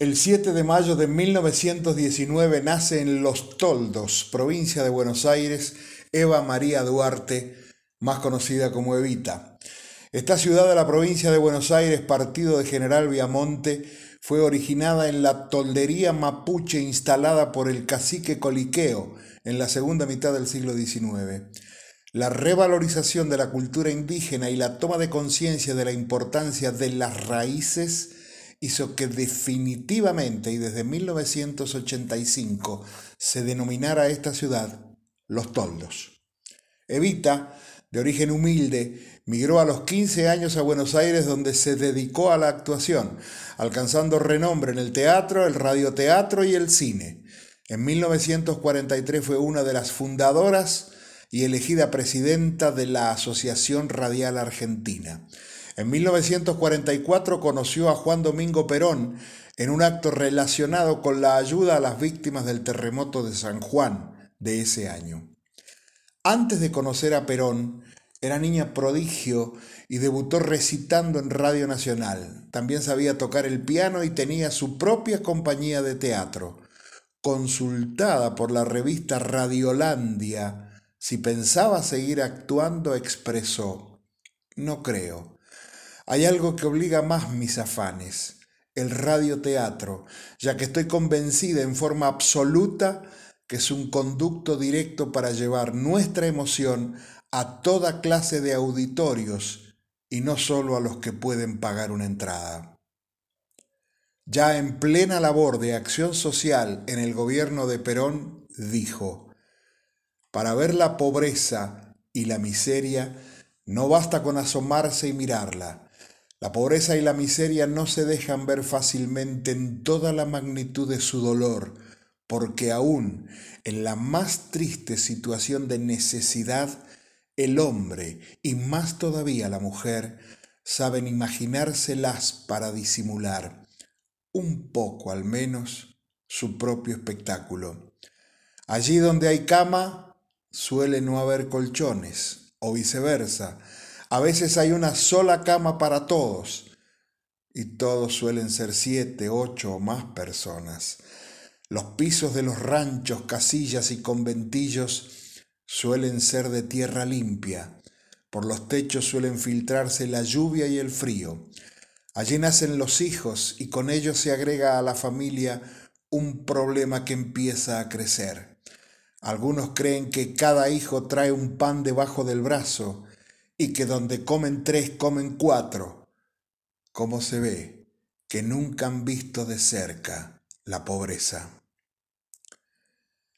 El 7 de mayo de 1919 nace en Los Toldos, provincia de Buenos Aires, Eva María Duarte, más conocida como Evita. Esta ciudad de la provincia de Buenos Aires, partido de General Viamonte, fue originada en la toldería mapuche instalada por el cacique Coliqueo en la segunda mitad del siglo XIX. La revalorización de la cultura indígena y la toma de conciencia de la importancia de las raíces hizo que definitivamente y desde 1985 se denominara esta ciudad Los Toldos. Evita, de origen humilde, migró a los 15 años a Buenos Aires donde se dedicó a la actuación, alcanzando renombre en el teatro, el radioteatro y el cine. En 1943 fue una de las fundadoras y elegida presidenta de la Asociación Radial Argentina. En 1944 conoció a Juan Domingo Perón en un acto relacionado con la ayuda a las víctimas del terremoto de San Juan de ese año. Antes de conocer a Perón, era niña prodigio y debutó recitando en Radio Nacional. También sabía tocar el piano y tenía su propia compañía de teatro. Consultada por la revista Radiolandia, si pensaba seguir actuando, expresó, no creo. Hay algo que obliga más mis afanes, el radioteatro, ya que estoy convencida en forma absoluta que es un conducto directo para llevar nuestra emoción a toda clase de auditorios y no solo a los que pueden pagar una entrada. Ya en plena labor de acción social en el gobierno de Perón, dijo, para ver la pobreza y la miseria, no basta con asomarse y mirarla, la pobreza y la miseria no se dejan ver fácilmente en toda la magnitud de su dolor, porque aún en la más triste situación de necesidad, el hombre y más todavía la mujer saben imaginárselas para disimular, un poco al menos, su propio espectáculo. Allí donde hay cama, suele no haber colchones, o viceversa, a veces hay una sola cama para todos y todos suelen ser siete, ocho o más personas. Los pisos de los ranchos, casillas y conventillos suelen ser de tierra limpia. Por los techos suelen filtrarse la lluvia y el frío. Allí nacen los hijos y con ellos se agrega a la familia un problema que empieza a crecer. Algunos creen que cada hijo trae un pan debajo del brazo y que donde comen tres comen cuatro, como se ve que nunca han visto de cerca la pobreza.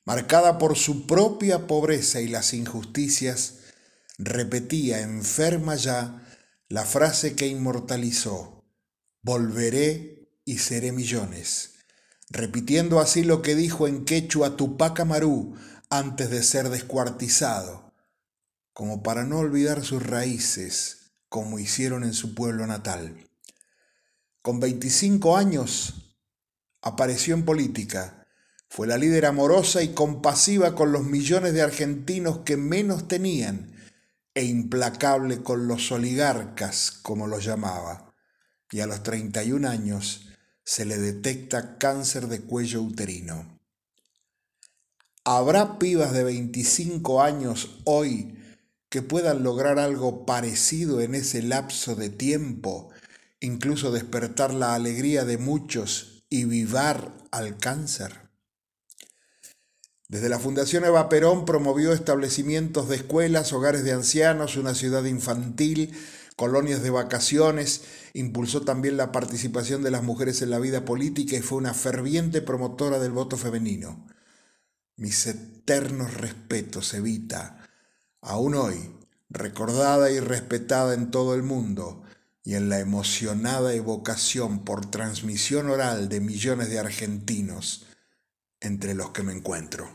Marcada por su propia pobreza y las injusticias, repetía enferma ya la frase que inmortalizó, volveré y seré millones, repitiendo así lo que dijo en quechua Tupac Amaru antes de ser descuartizado como para no olvidar sus raíces, como hicieron en su pueblo natal. Con 25 años apareció en política, fue la líder amorosa y compasiva con los millones de argentinos que menos tenían e implacable con los oligarcas, como los llamaba. Y a los 31 años se le detecta cáncer de cuello uterino. ¿Habrá pibas de 25 años hoy que puedan lograr algo parecido en ese lapso de tiempo, incluso despertar la alegría de muchos y vivar al cáncer. Desde la Fundación Eva Perón promovió establecimientos de escuelas, hogares de ancianos, una ciudad infantil, colonias de vacaciones, impulsó también la participación de las mujeres en la vida política y fue una ferviente promotora del voto femenino. Mis eternos respetos, Evita, aún hoy, recordada y respetada en todo el mundo, y en la emocionada evocación por transmisión oral de millones de argentinos, entre los que me encuentro.